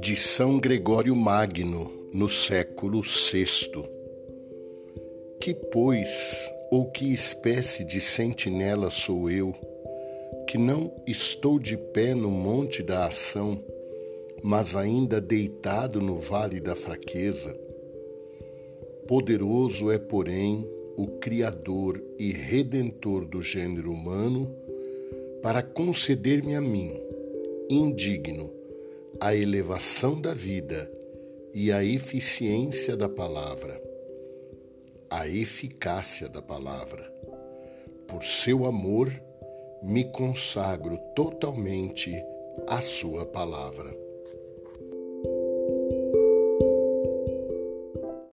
De São Gregório Magno, no século VI. Que, pois, ou que espécie de sentinela sou eu, que não estou de pé no monte da ação, mas ainda deitado no vale da fraqueza? Poderoso é, porém, o Criador e Redentor do gênero humano para conceder-me a mim, indigno, a elevação da vida e a eficiência da palavra, a eficácia da palavra. Por seu amor, me consagro totalmente à Sua palavra.